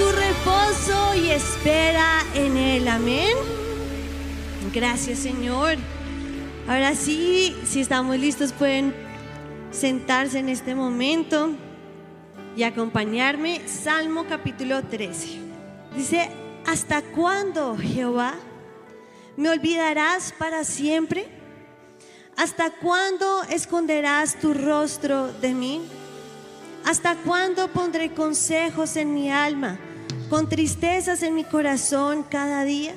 tu reposo y espera en Él. Amén. Gracias Señor. Ahora sí, si estamos listos pueden sentarse en este momento y acompañarme. Salmo capítulo 13. Dice, ¿hasta cuándo, Jehová? ¿Me olvidarás para siempre? ¿Hasta cuándo esconderás tu rostro de mí? ¿Hasta cuándo pondré consejos en mi alma, con tristezas en mi corazón cada día?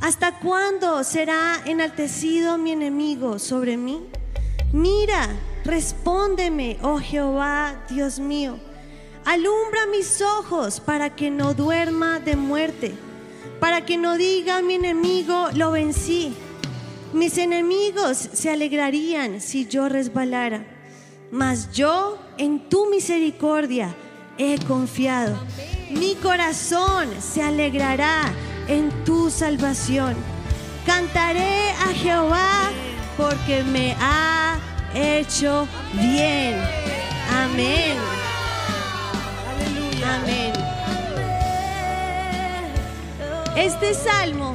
¿Hasta cuándo será enaltecido mi enemigo sobre mí? Mira, respóndeme, oh Jehová, Dios mío. Alumbra mis ojos para que no duerma de muerte, para que no diga mi enemigo, lo vencí. Mis enemigos se alegrarían si yo resbalara, mas yo en tu misericordia he confiado. Mi corazón se alegrará en tu salvación. Cantaré a Jehová porque me ha hecho bien. Amén. Amén. Este salmo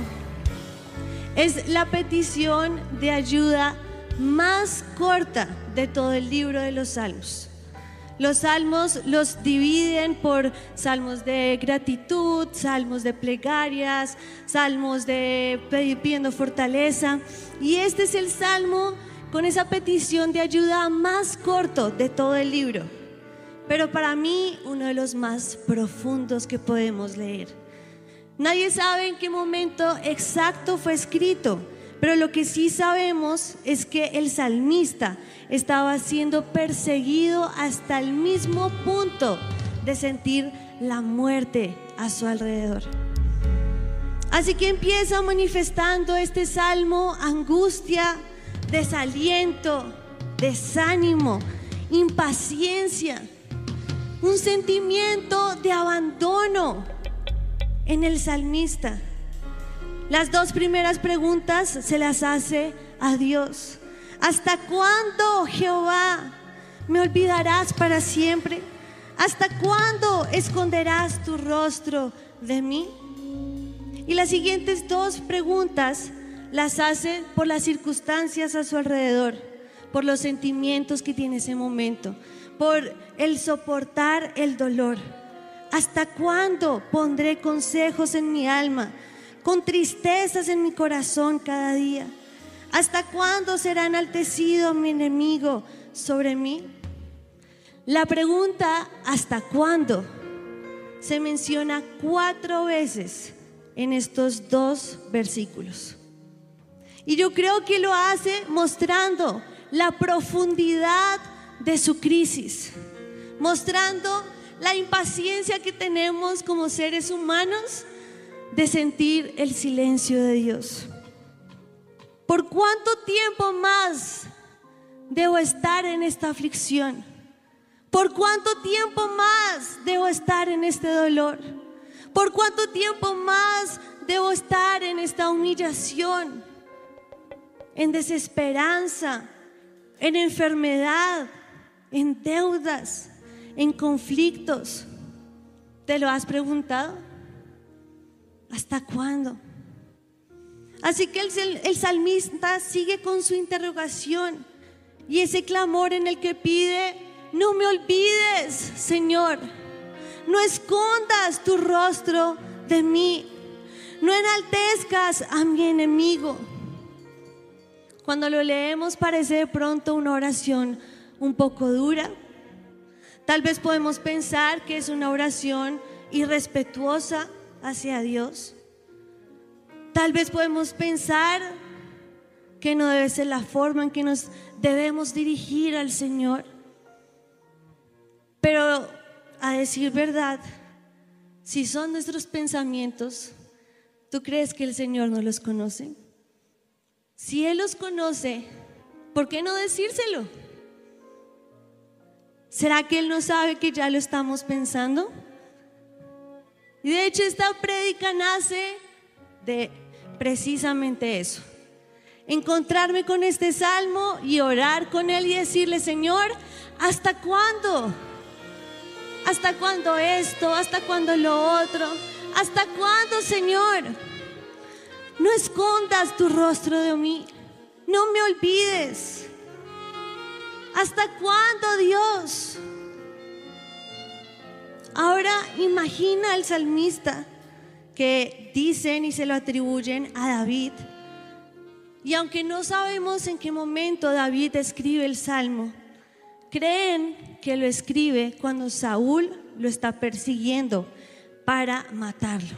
es la petición de ayuda más corta de todo el libro de los salmos. Los salmos los dividen por salmos de gratitud, salmos de plegarias, salmos de pidiendo fortaleza. Y este es el salmo con esa petición de ayuda más corto de todo el libro. Pero para mí uno de los más profundos que podemos leer. Nadie sabe en qué momento exacto fue escrito, pero lo que sí sabemos es que el salmista estaba siendo perseguido hasta el mismo punto de sentir la muerte a su alrededor. Así que empieza manifestando este salmo angustia, desaliento, desánimo, impaciencia, un sentimiento de abandono en el salmista. Las dos primeras preguntas se las hace a Dios. ¿Hasta cuándo, Jehová, me olvidarás para siempre? ¿Hasta cuándo esconderás tu rostro de mí? Y las siguientes dos preguntas las hace por las circunstancias a su alrededor, por los sentimientos que tiene ese momento, por el soportar el dolor. ¿Hasta cuándo pondré consejos en mi alma, con tristezas en mi corazón cada día? ¿Hasta cuándo será enaltecido mi enemigo sobre mí? La pregunta ¿hasta cuándo? se menciona cuatro veces en estos dos versículos. Y yo creo que lo hace mostrando la profundidad de su crisis, mostrando la impaciencia que tenemos como seres humanos de sentir el silencio de Dios. ¿Por cuánto tiempo más debo estar en esta aflicción? ¿Por cuánto tiempo más debo estar en este dolor? ¿Por cuánto tiempo más debo estar en esta humillación? En desesperanza, en enfermedad, en deudas, en conflictos. ¿Te lo has preguntado? ¿Hasta cuándo? Así que el, salmista sigue con su interrogación y ese clamor en el que pide, no me olvides, Señor, no escondas tu rostro de mí, no enaltezcas a mi enemigo. Cuando lo leemos parece de pronto una oración un poco dura. Tal vez podemos pensar que es una oración irrespetuosa hacia Dios. Tal vez podemos pensar que no debe ser la forma en que nos debemos dirigir al Señor. Pero a decir verdad, si son nuestros pensamientos, ¿tú crees que el Señor no los conoce? Si Él los conoce, ¿por qué no decírselo? ¿Será que Él no sabe que ya lo estamos pensando? Y de hecho esta prédica nace de precisamente eso. Encontrarme con este salmo y orar con él y decirle, Señor, ¿hasta cuándo? ¿Hasta cuándo esto? ¿Hasta cuándo lo otro? ¿Hasta cuándo, Señor? No escondas tu rostro de mí. No me olvides. ¿Hasta cuándo, Dios? Ahora imagina al salmista que dicen y se lo atribuyen a David. Y aunque no sabemos en qué momento David escribe el salmo, creen que lo escribe cuando Saúl lo está persiguiendo para matarlo.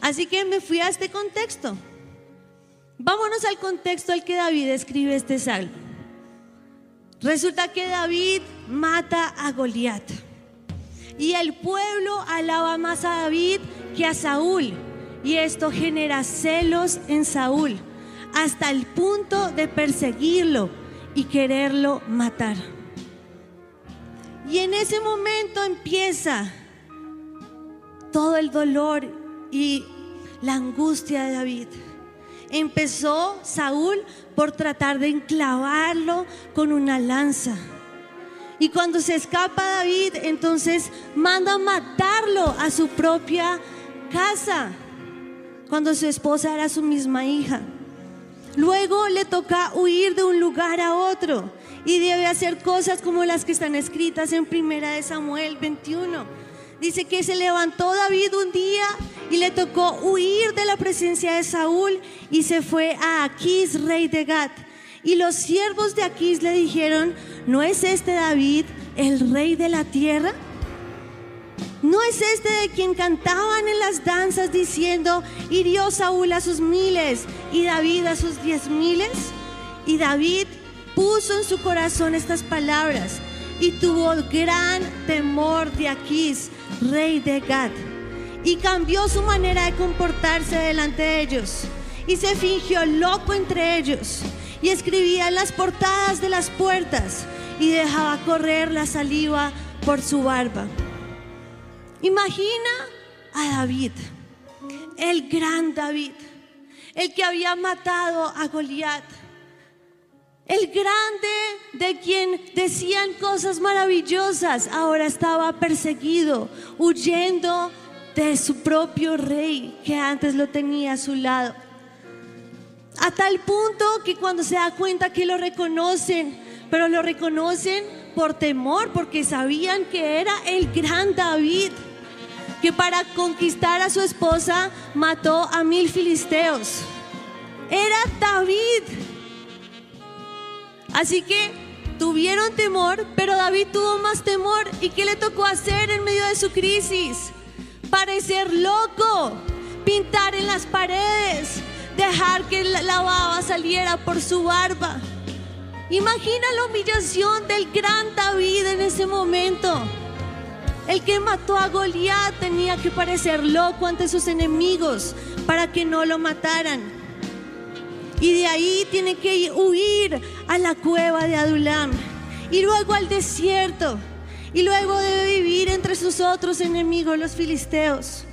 Así que me fui a este contexto. Vámonos al contexto al que David escribe este salmo. Resulta que David mata a Goliat. Y el pueblo alaba más a David que a Saúl. Y esto genera celos en Saúl hasta el punto de perseguirlo y quererlo matar. Y en ese momento empieza todo el dolor y la angustia de David. Empezó Saúl por tratar de enclavarlo con una lanza. Y cuando se escapa David, entonces manda matarlo a su propia casa, cuando su esposa era su misma hija. Luego le toca huir de un lugar a otro y debe hacer cosas como las que están escritas en Primera de Samuel 21. Dice que se levantó David un día y le tocó huir de la presencia de Saúl y se fue a Aquís, rey de Gat. Y los siervos de Aquís le dijeron, ¿no es este David el rey de la tierra? ¿No es este de quien cantaban en las danzas diciendo, hirió Saúl a sus miles y David a sus diez miles? Y David puso en su corazón estas palabras y tuvo gran temor de Aquís, rey de Gad, y cambió su manera de comportarse delante de ellos y se fingió loco entre ellos y escribía en las portadas de las puertas y dejaba correr la saliva por su barba. Imagina a David, el gran David, el que había matado a Goliat, el grande de quien decían cosas maravillosas, ahora estaba perseguido, huyendo de su propio rey que antes lo tenía a su lado. A tal punto que cuando se da cuenta que lo reconocen, pero lo reconocen por temor, porque sabían que era el gran David, que para conquistar a su esposa mató a mil filisteos. Era David. Así que tuvieron temor, pero David tuvo más temor. ¿Y qué le tocó hacer en medio de su crisis? Parecer loco, pintar en las paredes, dejar que la baba saliera por su barba. Imagina la humillación del gran David en ese momento. El que mató a Goliat tenía que parecer loco ante sus enemigos para que no lo mataran. Y de ahí tiene que huir a la cueva de Adulam y luego al desierto y luego debe vivir entre sus otros enemigos, los filisteos.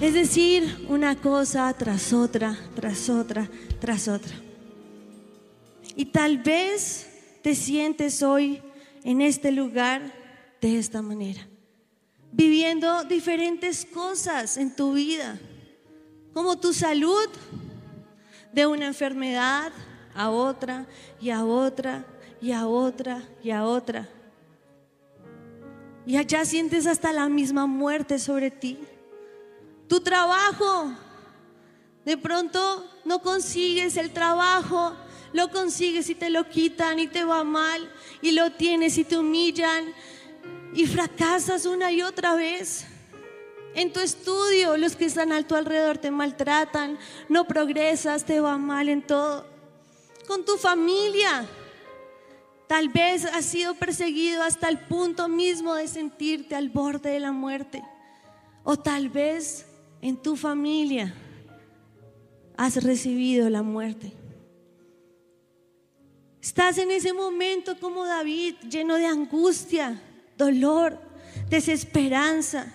Es decir, una cosa tras otra, tras otra, tras otra. Y tal vez te sientes hoy en este lugar de esta manera, viviendo diferentes cosas en tu vida, como tu salud, de una enfermedad a otra y a otra y a otra y a otra. Y allá sientes hasta la misma muerte sobre ti. Tu trabajo. De pronto no consigues el trabajo, lo consigues y te lo quitan y te va mal y lo tienes y te humillan y fracasas una y otra vez. En tu estudio, los que están a tu alrededor te maltratan, no progresas, te va mal en todo. Con tu familia, tal vez has sido perseguido hasta el punto mismo de sentirte al borde de la muerte. O tal vez en tu familia has recibido la muerte. Estás en ese momento como David, lleno de angustia, dolor, desesperanza.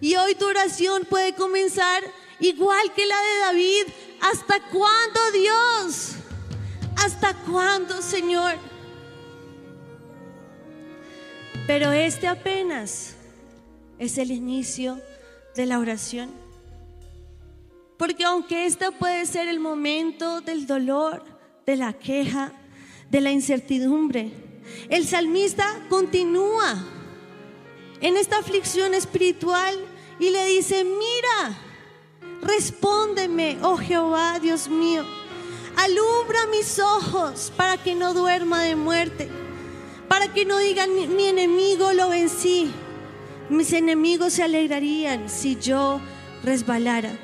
Y hoy tu oración puede comenzar igual que la de David. ¿Hasta cuándo Dios? ¿Hasta cuándo Señor? Pero este apenas es el inicio de la oración. Porque aunque este puede ser el momento del dolor, de la queja, de la incertidumbre, el salmista continúa en esta aflicción espiritual y le dice, mira, respóndeme, oh Jehová, Dios mío, alumbra mis ojos para que no duerma de muerte, para que no digan mi enemigo lo vencí, mis enemigos se alegrarían si yo resbalara.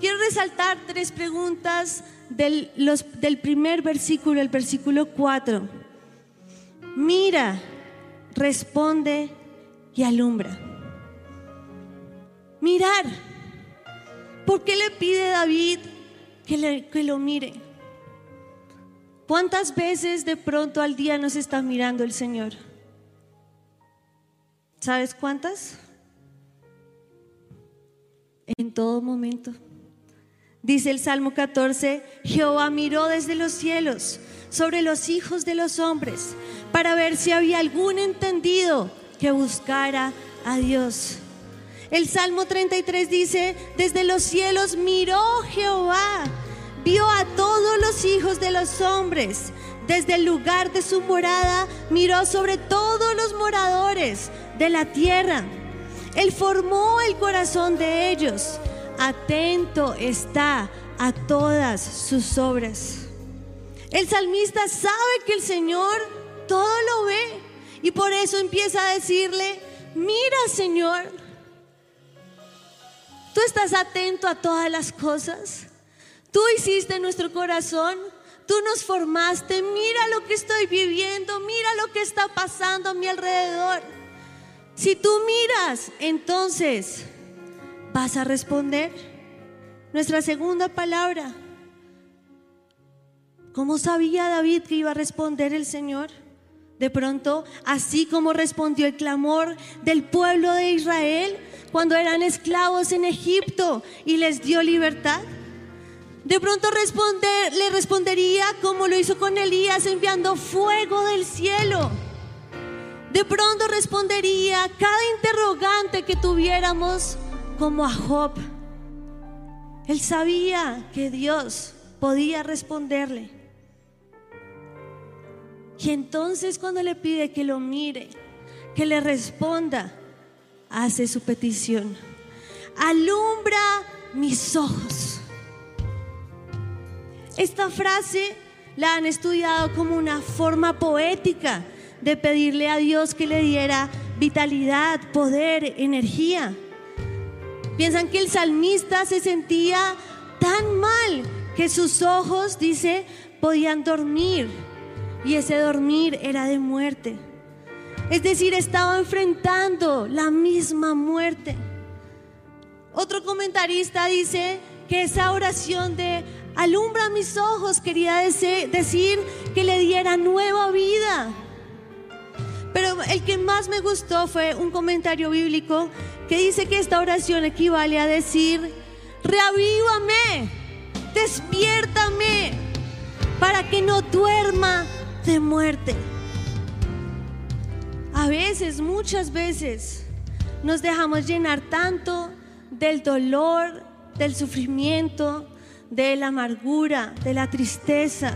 Quiero resaltar tres preguntas del, del primer versículo, el versículo 4. Mira, responde y alumbra. Mirar. ¿Por qué le pide David que, que lo mire? ¿Cuántas veces de pronto al día nos está mirando el Señor? ¿Sabes cuántas? En todo momento. Dice el Salmo 14, Jehová miró desde los cielos sobre los hijos de los hombres para ver si había algún entendido que buscara a Dios. El Salmo 33 dice, desde los cielos miró Jehová, vio a todos los hijos de los hombres, desde el lugar de su morada miró sobre todos los moradores de la tierra. Él formó el corazón de ellos atento está a todas sus obras. El salmista sabe que el Señor todo lo ve y por eso empieza a decirle, mira Señor, tú estás atento a todas las cosas, tú hiciste nuestro corazón, tú nos formaste, mira lo que estoy viviendo, mira lo que está pasando a mi alrededor. Si tú miras, entonces vas a responder. Nuestra segunda palabra. ¿Cómo sabía David que iba a responder el Señor? De pronto, así como respondió el clamor del pueblo de Israel cuando eran esclavos en Egipto y les dio libertad. De pronto responder, le respondería como lo hizo con Elías enviando fuego del cielo. De pronto respondería cada interrogante que tuviéramos como a Job. Él sabía que Dios podía responderle. Y entonces cuando le pide que lo mire, que le responda, hace su petición. Alumbra mis ojos. Esta frase la han estudiado como una forma poética de pedirle a Dios que le diera vitalidad, poder, energía. Piensan que el salmista se sentía tan mal que sus ojos, dice, podían dormir y ese dormir era de muerte. Es decir, estaba enfrentando la misma muerte. Otro comentarista dice que esa oración de alumbra mis ojos quería decir que le diera nueva vida. El que más me gustó fue un comentario bíblico que dice que esta oración equivale a decir, reavívame, despiértame, para que no duerma de muerte. A veces, muchas veces, nos dejamos llenar tanto del dolor, del sufrimiento, de la amargura, de la tristeza,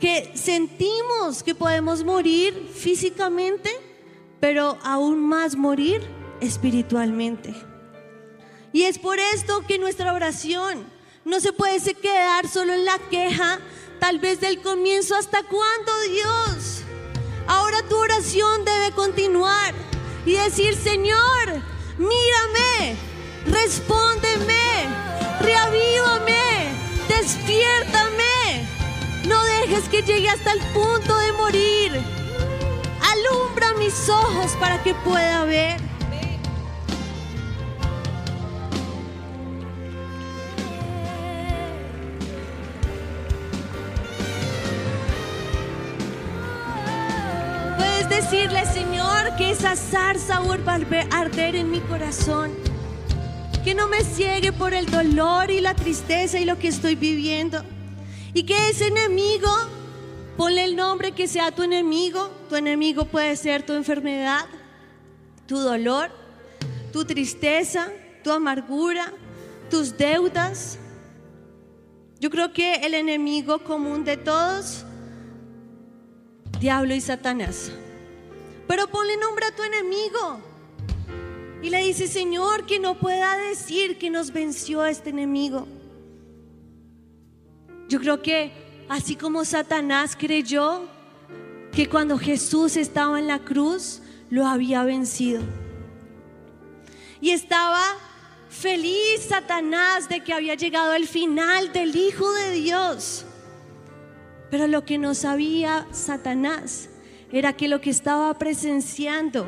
que sentimos que podemos morir físicamente, pero aún más morir espiritualmente. Y es por esto que nuestra oración no se puede quedar solo en la queja, tal vez del comienzo hasta cuándo Dios. Ahora tu oración debe continuar y decir, Señor, mírame, respóndeme, reavívame, despiértame. No dejes que llegue hasta el punto de morir. Alumbra mis ojos para que pueda ver. Puedes decirle, Señor, que esa zarza vuelva a arder en mi corazón. Que no me ciegue por el dolor y la tristeza y lo que estoy viviendo. Y que ese enemigo, ponle Ponle el nombre que sea tu enemigo. Tu enemigo puede ser tu enfermedad, tu dolor, tu tristeza, tu amargura, tus deudas. Yo creo que el enemigo común de todos, diablo y Satanás. Pero ponle nombre a tu enemigo. Y le dice, Señor, que no pueda decir que nos venció este enemigo. Yo creo que así como Satanás creyó que cuando Jesús estaba en la cruz, lo había vencido. Y estaba feliz Satanás de que había llegado el final del Hijo de Dios. Pero lo que no sabía Satanás era que lo que estaba presenciando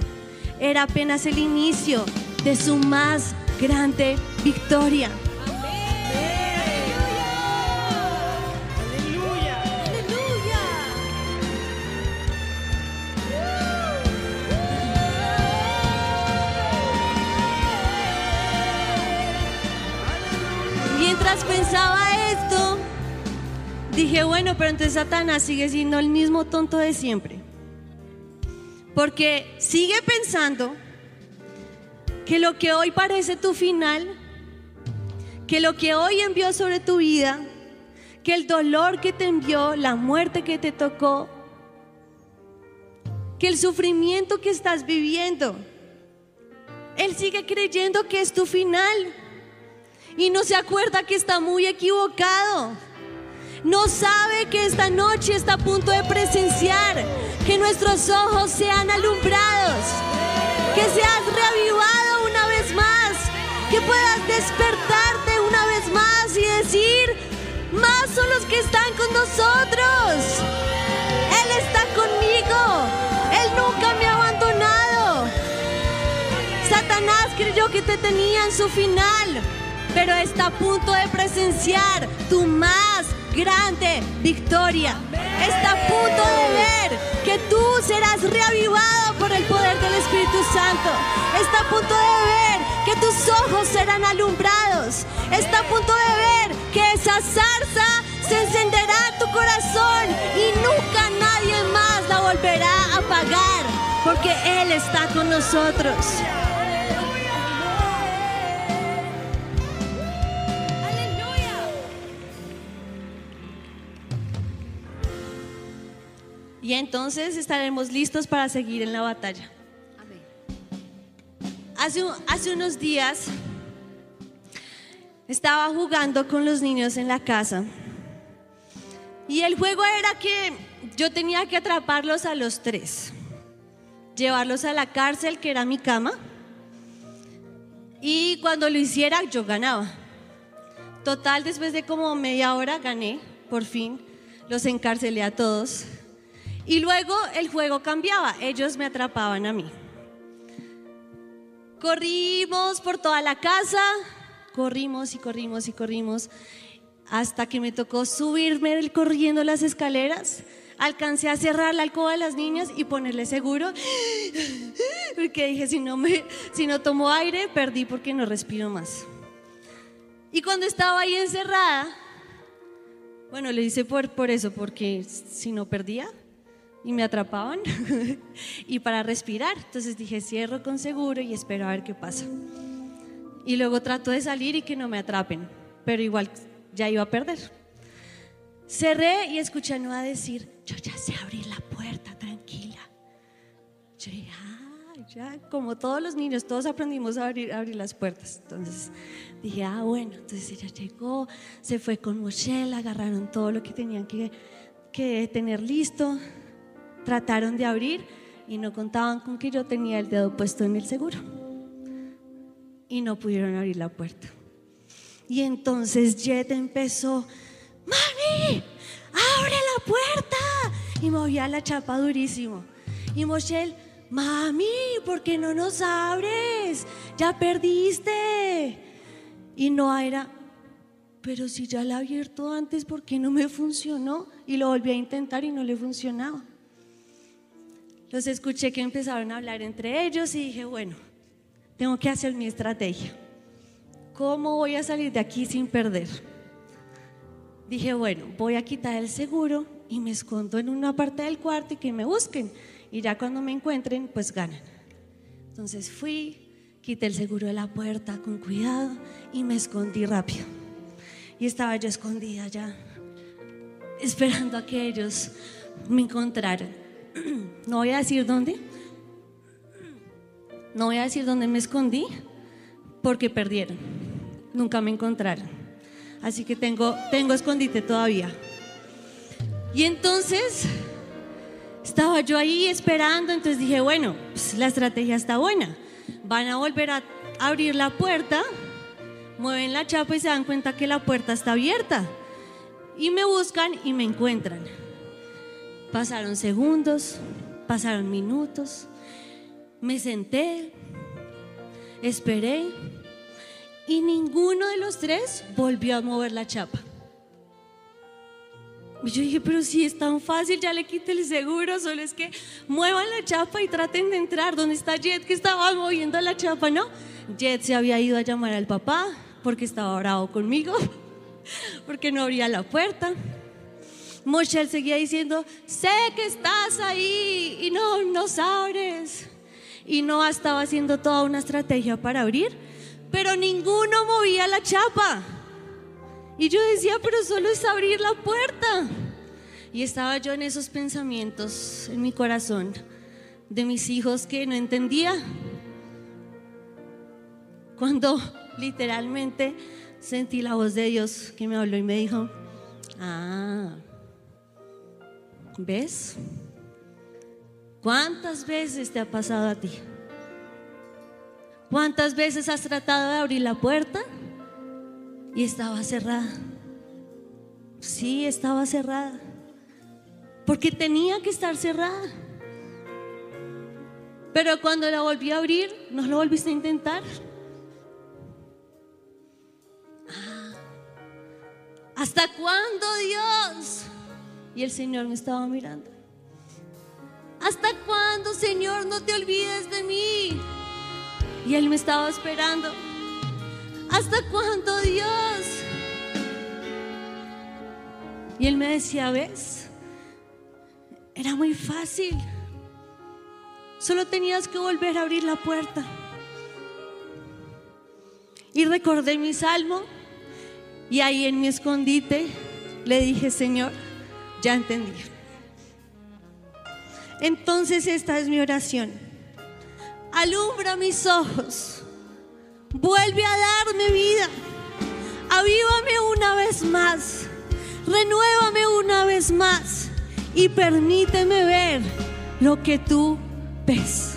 era apenas el inicio de su más grande victoria. Pensaba esto, dije, bueno, pero entonces Satanás sigue siendo el mismo tonto de siempre. Porque sigue pensando que lo que hoy parece tu final, que lo que hoy envió sobre tu vida, que el dolor que te envió, la muerte que te tocó, que el sufrimiento que estás viviendo, él sigue creyendo que es tu final y no se acuerda que está muy equivocado. No sabe que esta noche está a punto de presenciar que nuestros ojos sean alumbrados, que seas reavivado una vez más, que puedas despertarte una vez más y decir, más son los que están con nosotros. Él está conmigo, Él nunca me ha abandonado. Satanás creyó que te tenía en su final, pero está a punto de presenciar tu más grande victoria. Está a punto de ver que tú serás reavivado por el poder del Espíritu Santo. Está a punto de ver que tus ojos serán alumbrados. Está a punto de ver que esa zarza se encenderá en tu corazón y nunca nadie más la volverá a apagar porque Él está con nosotros. Y entonces estaremos listos para seguir en la batalla. Hace, hace unos días estaba jugando con los niños en la casa. Y el juego era que yo tenía que atraparlos a los tres, llevarlos a la cárcel, que era mi cama. Y cuando lo hiciera, yo ganaba. Total, después de como media hora gané, por fin, los encarcelé a todos. Y luego el juego cambiaba, ellos me atrapaban a mí. Corrimos por toda la casa, corrimos y corrimos y corrimos, hasta que me tocó subirme corriendo las escaleras. Alcancé a cerrar la alcoba de las niñas y ponerle seguro, porque dije, si no, me, si no tomo aire, perdí porque no respiro más. Y cuando estaba ahí encerrada, bueno, le hice por, por eso, porque si no perdía, y me atrapaban y para respirar. Entonces dije, cierro con seguro y espero a ver qué pasa. Y luego trato de salir y que no me atrapen, pero igual ya iba a perder. Cerré y escuché a Noah decir, yo ya sé abrir la puerta, tranquila. Yo ya, ya, como todos los niños, todos aprendimos a abrir, abrir las puertas. Entonces dije, ah, bueno, entonces ella llegó, se fue con Mochel, agarraron todo lo que tenían que, que tener listo, trataron de abrir y no contaban con que yo tenía el dedo puesto en el seguro. Y no pudieron abrir la puerta. Y entonces Jet empezó, mami, abre la puerta. Y movía la chapa durísimo. Y Mochel, mami, ¿por qué no nos abres? Ya perdiste. Y no era, pero si ya la he abierto antes, ¿por qué no me funcionó? Y lo volví a intentar y no le funcionaba. Los escuché que empezaron a hablar entre ellos y dije, bueno, tengo que hacer mi estrategia. ¿Cómo voy a salir de aquí sin perder? Dije, bueno, voy a quitar el seguro y me escondo en una parte del cuarto y que me busquen. Y ya cuando me encuentren, pues ganan. Entonces fui, quité el seguro de la puerta con cuidado y me escondí rápido. Y estaba yo escondida ya, esperando a que ellos me encontraran. No voy a decir dónde. No voy a decir dónde me escondí porque perdieron. Nunca me encontraron. Así que tengo, tengo escondite todavía. Y entonces estaba yo ahí esperando, entonces dije, bueno, pues la estrategia está buena. Van a volver a abrir la puerta, mueven la chapa y se dan cuenta que la puerta está abierta. Y me buscan y me encuentran. Pasaron segundos, pasaron minutos, me senté, esperé y ninguno de los tres volvió a mover la chapa. Y yo dije, pero si es tan fácil, ya le quité el seguro, solo es que muevan la chapa y traten de entrar. ¿Dónde está Jet que estaba moviendo la chapa? No, Jet se había ido a llamar al papá porque estaba bravo conmigo, porque no abría la puerta. Moshel seguía diciendo, sé que estás ahí y no nos abres. Y no estaba haciendo toda una estrategia para abrir, pero ninguno movía la chapa. Y yo decía, pero solo es abrir la puerta. Y estaba yo en esos pensamientos en mi corazón de mis hijos que no entendía. Cuando literalmente sentí la voz de Dios que me habló y me dijo, ah, ¿ves? ¿Cuántas veces te ha pasado a ti? ¿Cuántas veces has tratado de abrir la puerta y estaba cerrada? Sí, estaba cerrada. Porque tenía que estar cerrada. Pero cuando la volví a abrir, ¿no lo volviste a intentar? Ah, ¿Hasta cuándo, Dios? Y el Señor me estaba mirando. ¿Hasta cuándo, Señor, no te olvides de mí? Y Él me estaba esperando. ¿Hasta cuándo, Dios? Y Él me decía, ¿ves? Era muy fácil. Solo tenías que volver a abrir la puerta. Y recordé mi salmo y ahí en mi escondite le dije, Señor, ya entendí. Entonces esta es mi oración. Alumbra mis ojos. Vuelve a darme vida. Avívame una vez más. Renuévame una vez más. Y permíteme ver lo que tú ves.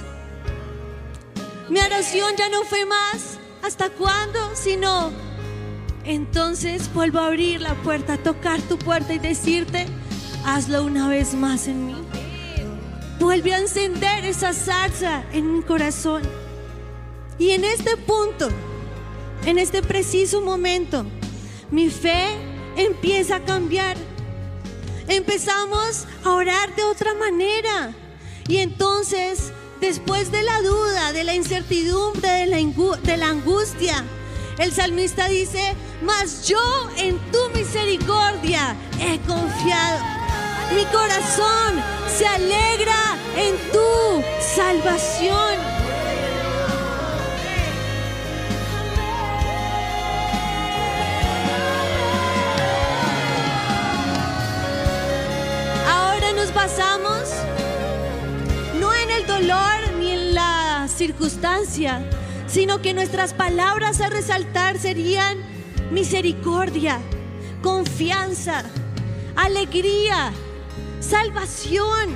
Mi oración ya no fue más. ¿Hasta cuándo? Sino, entonces vuelvo a abrir la puerta, a tocar tu puerta y decirte, hazlo una vez más en mí. Vuelve a encender esa salsa en mi corazón. Y en este punto, en este preciso momento, mi fe empieza a cambiar. Empezamos a orar de otra manera. Y entonces, después de la duda, de la incertidumbre, de la, de la angustia, el salmista dice, mas yo en tu misericordia he confiado. Mi corazón se alegra en tu salvación. Ahora nos basamos no en el dolor ni en la circunstancia, sino que nuestras palabras a resaltar serían misericordia, confianza, alegría, salvación.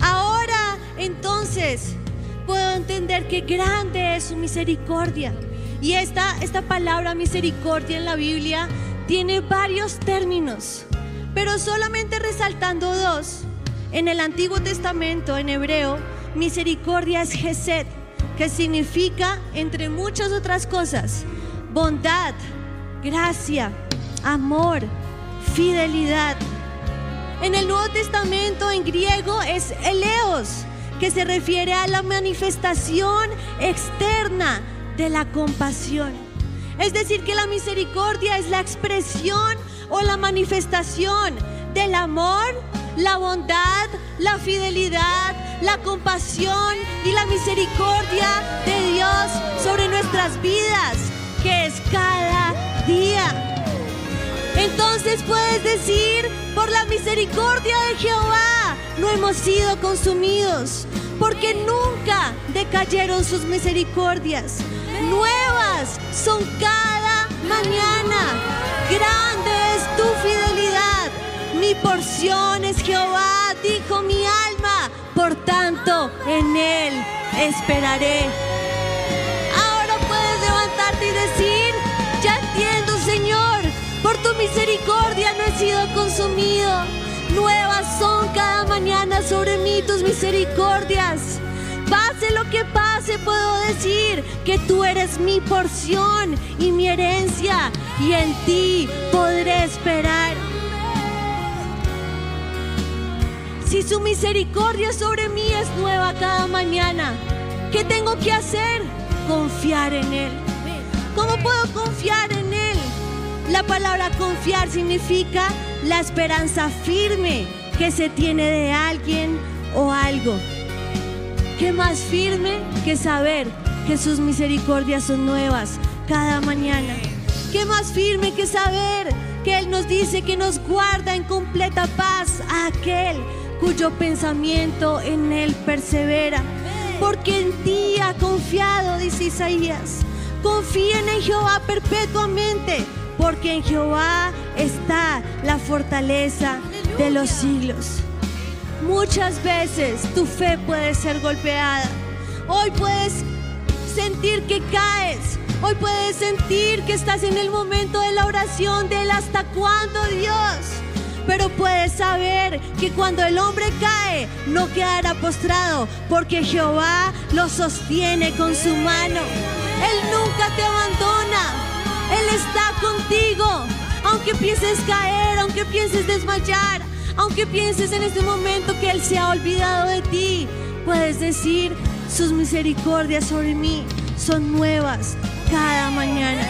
Ahora entonces puedo entender que grande es su misericordia. Y esta, esta palabra misericordia en la Biblia tiene varios términos, pero solamente resaltando dos. En el Antiguo Testamento, en hebreo, misericordia es Gesed, que significa, entre muchas otras cosas, bondad, gracia, amor, fidelidad. En el Nuevo Testamento en griego es eleos, que se refiere a la manifestación externa de la compasión. Es decir, que la misericordia es la expresión o la manifestación del amor, la bondad, la fidelidad, la compasión y la misericordia de Dios sobre nuestras vidas, que es cada día. Entonces puedes decir, por la misericordia de Jehová, no hemos sido consumidos, porque nunca decayeron sus misericordias. Nuevas son cada mañana. Grande es tu fidelidad. Mi porción es Jehová, dijo mi alma. Por tanto, en él esperaré. Misericordia no he sido consumido. Nuevas son cada mañana sobre mí tus misericordias. Pase lo que pase, puedo decir que tú eres mi porción y mi herencia y en ti podré esperar. Si su misericordia sobre mí es nueva cada mañana, ¿qué tengo que hacer? Confiar en Él. ¿Cómo puedo confiar en Él? La palabra confiar significa la esperanza firme que se tiene de alguien o algo. ¿Qué más firme que saber que sus misericordias son nuevas cada mañana? ¿Qué más firme que saber que Él nos dice que nos guarda en completa paz a aquel cuyo pensamiento en Él persevera. Porque en ti ha confiado, dice Isaías. Confíen en Jehová perpetuamente, porque en Jehová está la fortaleza de los siglos. Muchas veces tu fe puede ser golpeada. Hoy puedes sentir que caes. Hoy puedes sentir que estás en el momento de la oración del hasta cuándo Dios pero puedes saber que cuando el hombre cae, no quedará postrado, porque Jehová lo sostiene con su mano. Él nunca te abandona, Él está contigo. Aunque pienses caer, aunque pienses desmayar, aunque pienses en este momento que Él se ha olvidado de ti, puedes decir, sus misericordias sobre mí son nuevas cada mañana.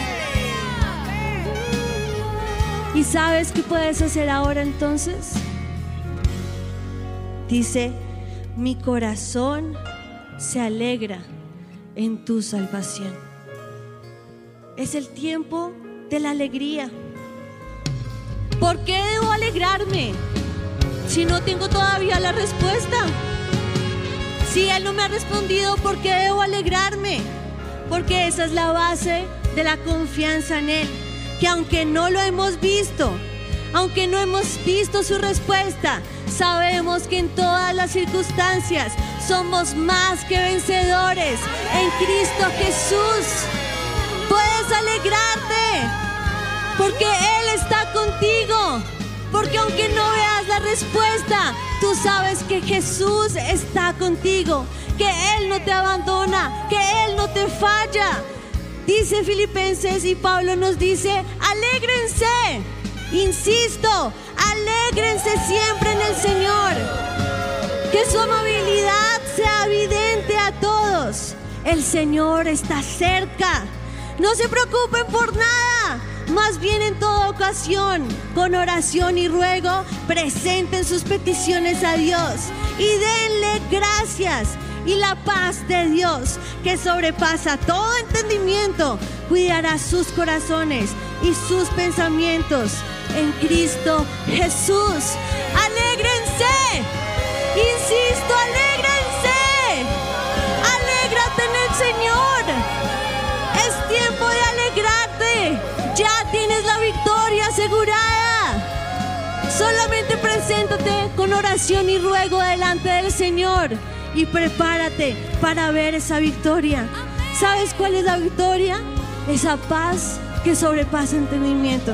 ¿Y sabes qué puedes hacer ahora entonces? Dice, mi corazón se alegra en tu salvación. Es el tiempo de la alegría. ¿Por qué debo alegrarme si no tengo todavía la respuesta? Si Él no me ha respondido, ¿por qué debo alegrarme? Porque esa es la base de la confianza en Él que aunque no lo hemos visto, aunque no hemos visto su respuesta, sabemos que en todas las circunstancias somos más que vencedores en Cristo Jesús. Puedes alegrarte porque Él está contigo. Porque aunque no veas la respuesta, tú sabes que Jesús está contigo, que Él no te abandona, que Él no te falla, Dice Filipenses y Pablo nos dice, alégrense, insisto, alégrense siempre en el Señor. Que su amabilidad sea evidente a todos. El Señor está cerca. No se preocupen por nada. Más bien en toda ocasión, con oración y ruego, presenten sus peticiones a Dios y denle gracias y la paz de Dios, que sobrepasa todo entendimiento, cuidará sus corazones y sus pensamientos en Cristo Jesús. Alégrense, insisto, alégrense, alégrate en el Señor. Solamente preséntate con oración y ruego delante del Señor y prepárate para ver esa victoria. ¿Sabes cuál es la victoria? Esa paz que sobrepasa entendimiento.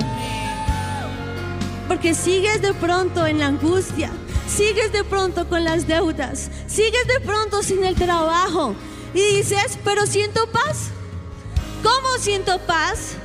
Porque sigues de pronto en la angustia, sigues de pronto con las deudas, sigues de pronto sin el trabajo y dices, pero siento paz. ¿Cómo siento paz?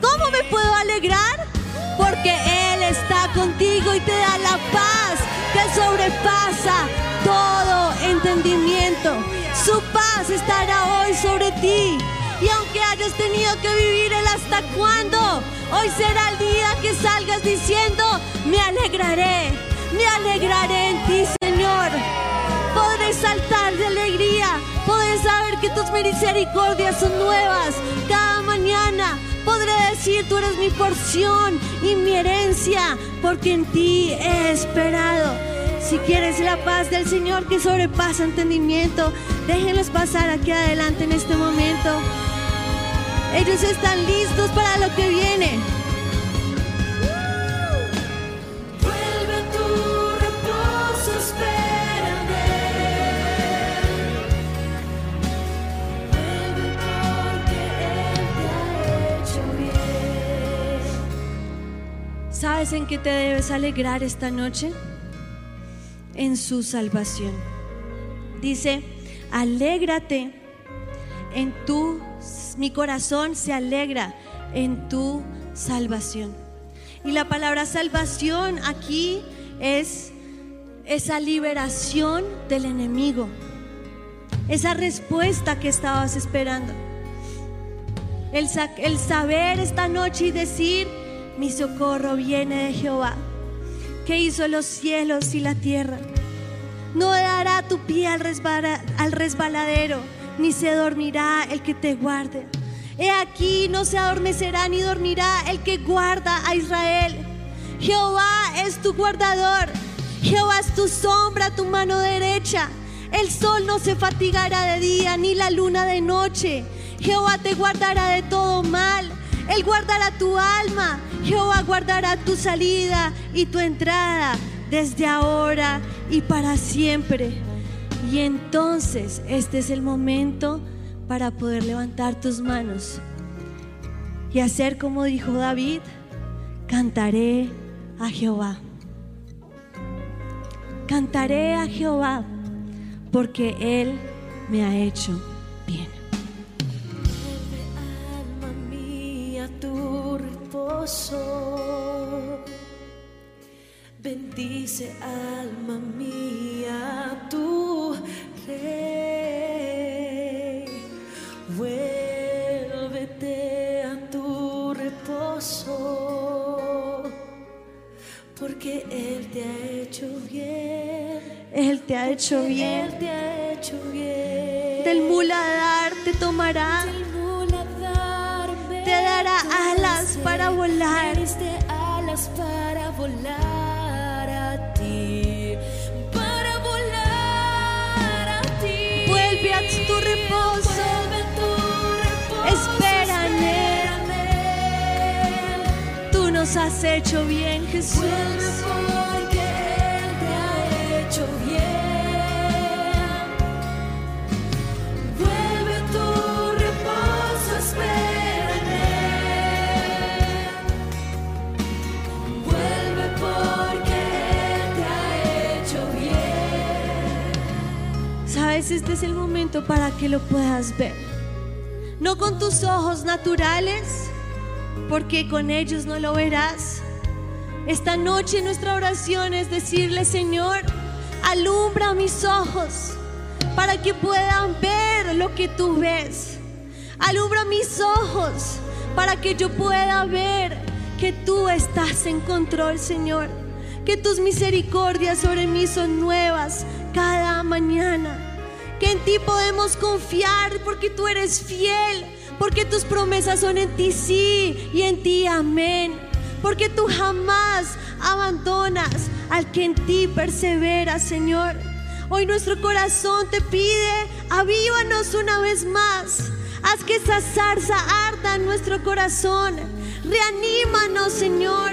¿Cómo me puedo alegrar? Porque Él está contigo y te da la paz que sobrepasa todo entendimiento. Su paz estará hoy sobre ti. Y aunque hayas tenido que vivir el hasta cuándo, Hoy será el día que salgas diciendo, me alegraré, me alegraré en ti, Señor. Podré saltar de alegría, podré saber que tus misericordias son nuevas cada mañana. Podré decir, tú eres mi porción y mi herencia, porque en ti he esperado. Si quieres la paz del Señor que sobrepasa entendimiento, déjenlos pasar aquí adelante en este momento. Ellos están listos para lo que viene. ¿Sabes en qué te debes alegrar esta noche? En su salvación. Dice, alégrate en tu, mi corazón se alegra en tu salvación. Y la palabra salvación aquí es esa liberación del enemigo, esa respuesta que estabas esperando. El, el saber esta noche y decir, mi socorro viene de Jehová, que hizo los cielos y la tierra. No dará tu pie al, al resbaladero, ni se dormirá el que te guarde. He aquí no se adormecerá ni dormirá el que guarda a Israel. Jehová es tu guardador, Jehová es tu sombra, tu mano derecha. El sol no se fatigará de día, ni la luna de noche. Jehová te guardará de todo mal. Él guardará tu alma. Jehová guardará tu salida y tu entrada desde ahora y para siempre. Y entonces este es el momento para poder levantar tus manos y hacer como dijo David, cantaré a Jehová. Cantaré a Jehová porque Él me ha hecho bien. Bendice, alma mía, tu rey. Vuélvete a tu reposo, porque Él te ha hecho bien. Él te ha hecho bien. Él te ha hecho bien. Del muladar te tomará, Del alas para volar. me diste alas para volar a ti, para volar a ti. Vuelve a tu reposo. Vuelve a tu reposo, Él. Tú nos has hecho bien, Jesús. Este es el momento para que lo puedas ver. No con tus ojos naturales, porque con ellos no lo verás. Esta noche nuestra oración es decirle, Señor, alumbra mis ojos para que puedan ver lo que tú ves. Alumbra mis ojos para que yo pueda ver que tú estás en control, Señor. Que tus misericordias sobre mí son nuevas cada mañana. Que en ti podemos confiar porque tú eres fiel. Porque tus promesas son en ti sí y en ti amén. Porque tú jamás abandonas al que en ti persevera, Señor. Hoy nuestro corazón te pide, avívanos una vez más. Haz que esa zarza arda en nuestro corazón. Reanímanos, Señor.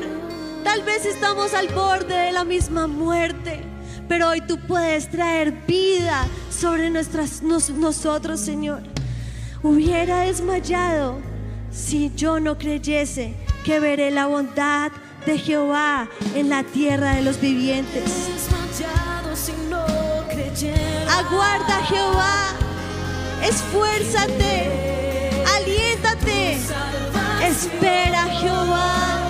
Tal vez estamos al borde de la misma muerte, pero hoy tú puedes traer vida sobre nuestras, nos- nosotros, Señor. Hubiera desmayado si yo no creyese que veré la bondad de Jehová en la tierra de los vivientes. Aguarda Jehová, esfuérzate, aliéntate, espera Jehová.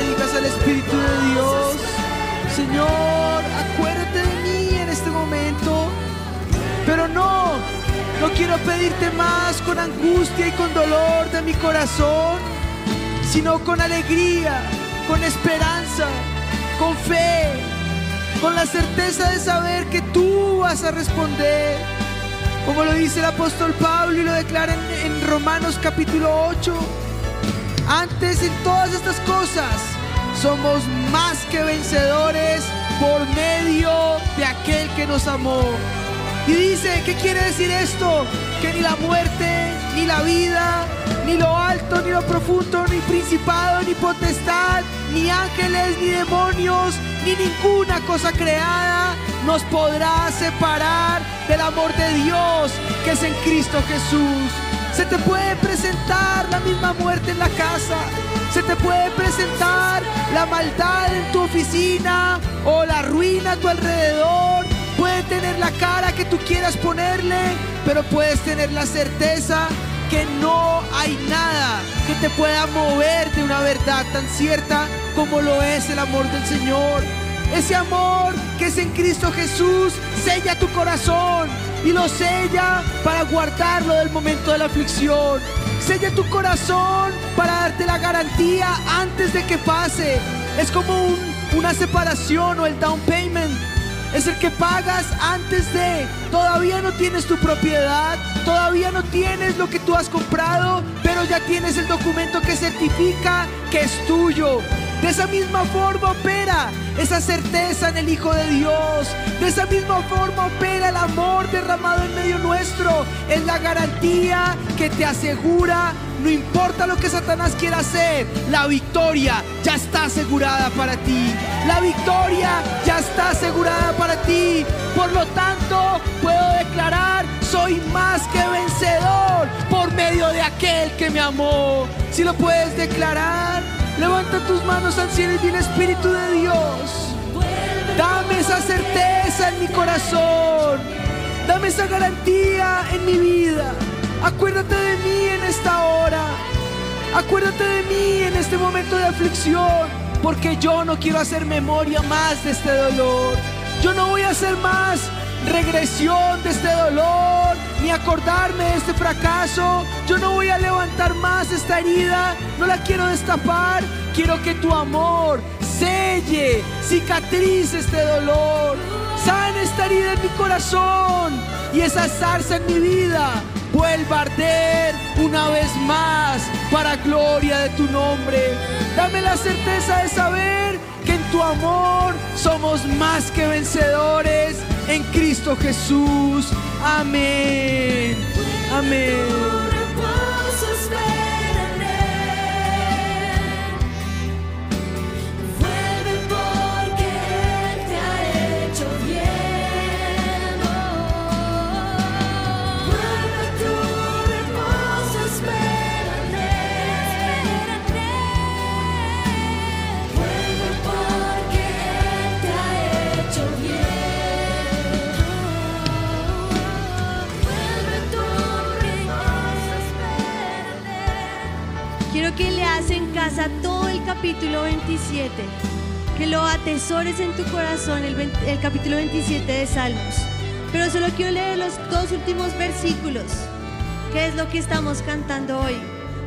Espíritu de Dios. Señor, acuérdate de mí en este momento. Pero no, no quiero pedirte más con angustia y con dolor de mi corazón, sino con alegría, con esperanza, con fe, con la certeza de saber que tú vas a responder. Como lo dice el apóstol Pablo y lo declara en, en Romanos capítulo 8. Antes en todas estas cosas somos más que vencedores por medio de aquel que nos amó. Y dice, ¿qué quiere decir esto? Que ni la muerte, ni la vida, ni lo alto, ni lo profundo, ni principado, ni potestad, ni ángeles, ni demonios, ni ninguna cosa creada nos podrá separar del amor de Dios que es en Cristo Jesús. Se te puede presentar la misma muerte en la casa. Se te puede presentar la maldad en tu oficina o la ruina a tu alrededor. Puede tener la cara que tú quieras ponerle, pero puedes tener la certeza que no hay nada que te pueda mover de una verdad tan cierta como lo es el amor del Señor. Ese amor que es en Cristo Jesús sella tu corazón y lo sella para guardarlo del momento de la aflicción. Sella tu corazón para darte la garantía antes de que pase. Es como un- una separación o el down payment. Es el que pagas antes de. Todavía no tienes tu propiedad, todavía no tienes lo que tú has comprado, pero ya tienes el documento que certifica que es tuyo. De esa misma forma opera esa certeza en el Hijo de Dios. De esa misma forma opera el amor derramado en medio nuestro. Es la garantía que te asegura, no importa lo que Satanás quiera hacer, la victoria ya está asegurada para ti. La victoria ya está asegurada para ti. Por lo tanto, puedo declarar, soy más que vencedor por medio de aquel que me amó. Si lo puedes declarar, levanta tus manos al cielo y dile Espíritu de Dios. Dame esa certeza en mi corazón. Dame esa garantía en mi vida. Acuérdate de mí en esta hora. Acuérdate de mí en este momento de aflicción. Porque yo no quiero hacer memoria más de este dolor. Yo no voy a hacer más regresión de este dolor, ni acordarme de este fracaso. Yo no voy a levantar más esta herida, no la quiero destapar. Quiero que tu amor selle, cicatrice este dolor, sana esta herida en mi corazón y esa zarza en mi vida vuelva a arder una vez más para gloria de tu nombre. Dame la certeza de saber que en tu amor somos más que vencedores en Cristo Jesús. Amén. Amén. 27, que lo atesores en tu corazón, el, capítulo 27 de Salmos. Pero solo quiero leer los dos últimos versículos, que es lo que estamos cantando hoy.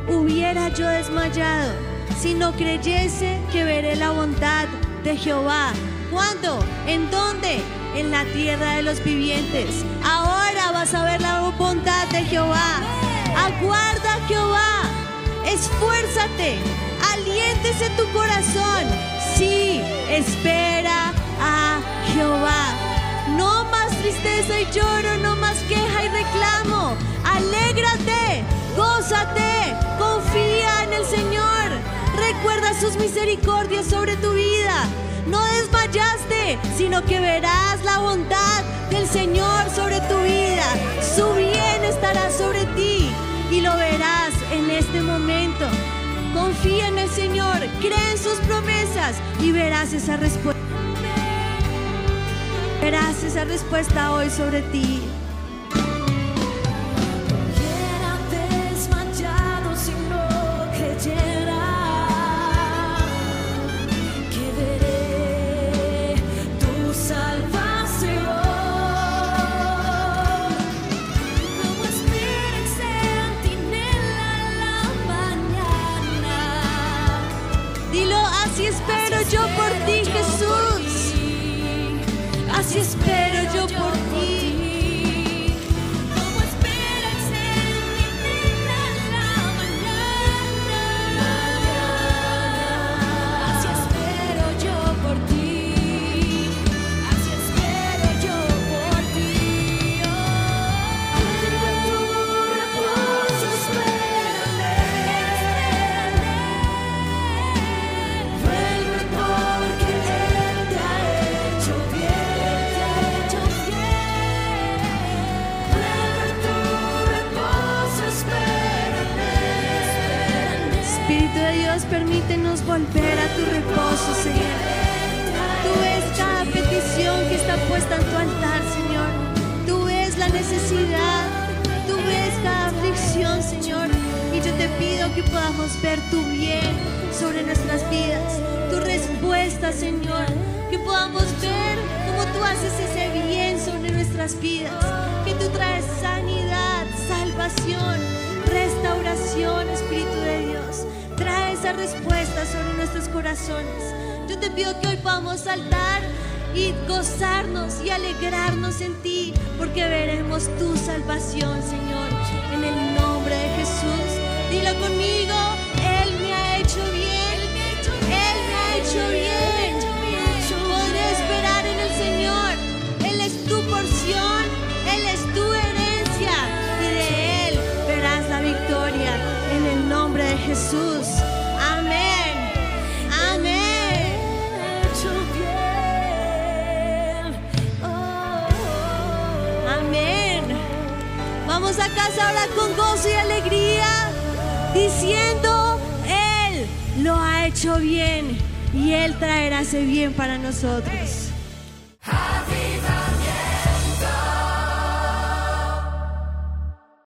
Hubiera yo desmayado si no creyese que veré la bondad de Jehová. ¿Cuándo? ¿En dónde? En la tierra de los vivientes. Ahora vas a ver la bondad de Jehová. Aguarda Jehová. Esfuérzate, aliéntese tu corazón. Sí, espera a Jehová. No más tristeza y lloro, no más queja y reclamo. Alégrate, gózate, confía en el Señor. Recuerda sus misericordias sobre tu vida. No desmayaste, sino que verás la bondad del Señor sobre tu vida. Su bien estará sobre ti y lo verás en este momento. Confía en el Señor, cree en sus promesas y verás esa respuesta. Verás esa respuesta hoy sobre ti. Permítenos volver a tu reposo, Señor. Tú ves cada petición que está puesta en tu altar, Señor. Tú ves la necesidad. Tú ves cada aflicción, Señor. Y yo te pido que podamos ver tu bien sobre nuestras vidas. Tu respuesta, Señor. Que podamos ver cómo tú haces ese bien sobre nuestras vidas. Que tú traes sanidad, salvación, restauración, Espíritu de Dios. Trae esa respuesta sobre nuestros corazones. Yo te pido que hoy podamos saltar y gozarnos y alegrarnos en ti, porque veremos tu salvación, Señor, en el nombre de Jesús. Dilo conmigo, Él me ha hecho bien, Él me ha hecho bien. Vamos a casa ahora con gozo y alegría, diciendo, Él lo ha hecho bien y Él traerá ese bien para nosotros.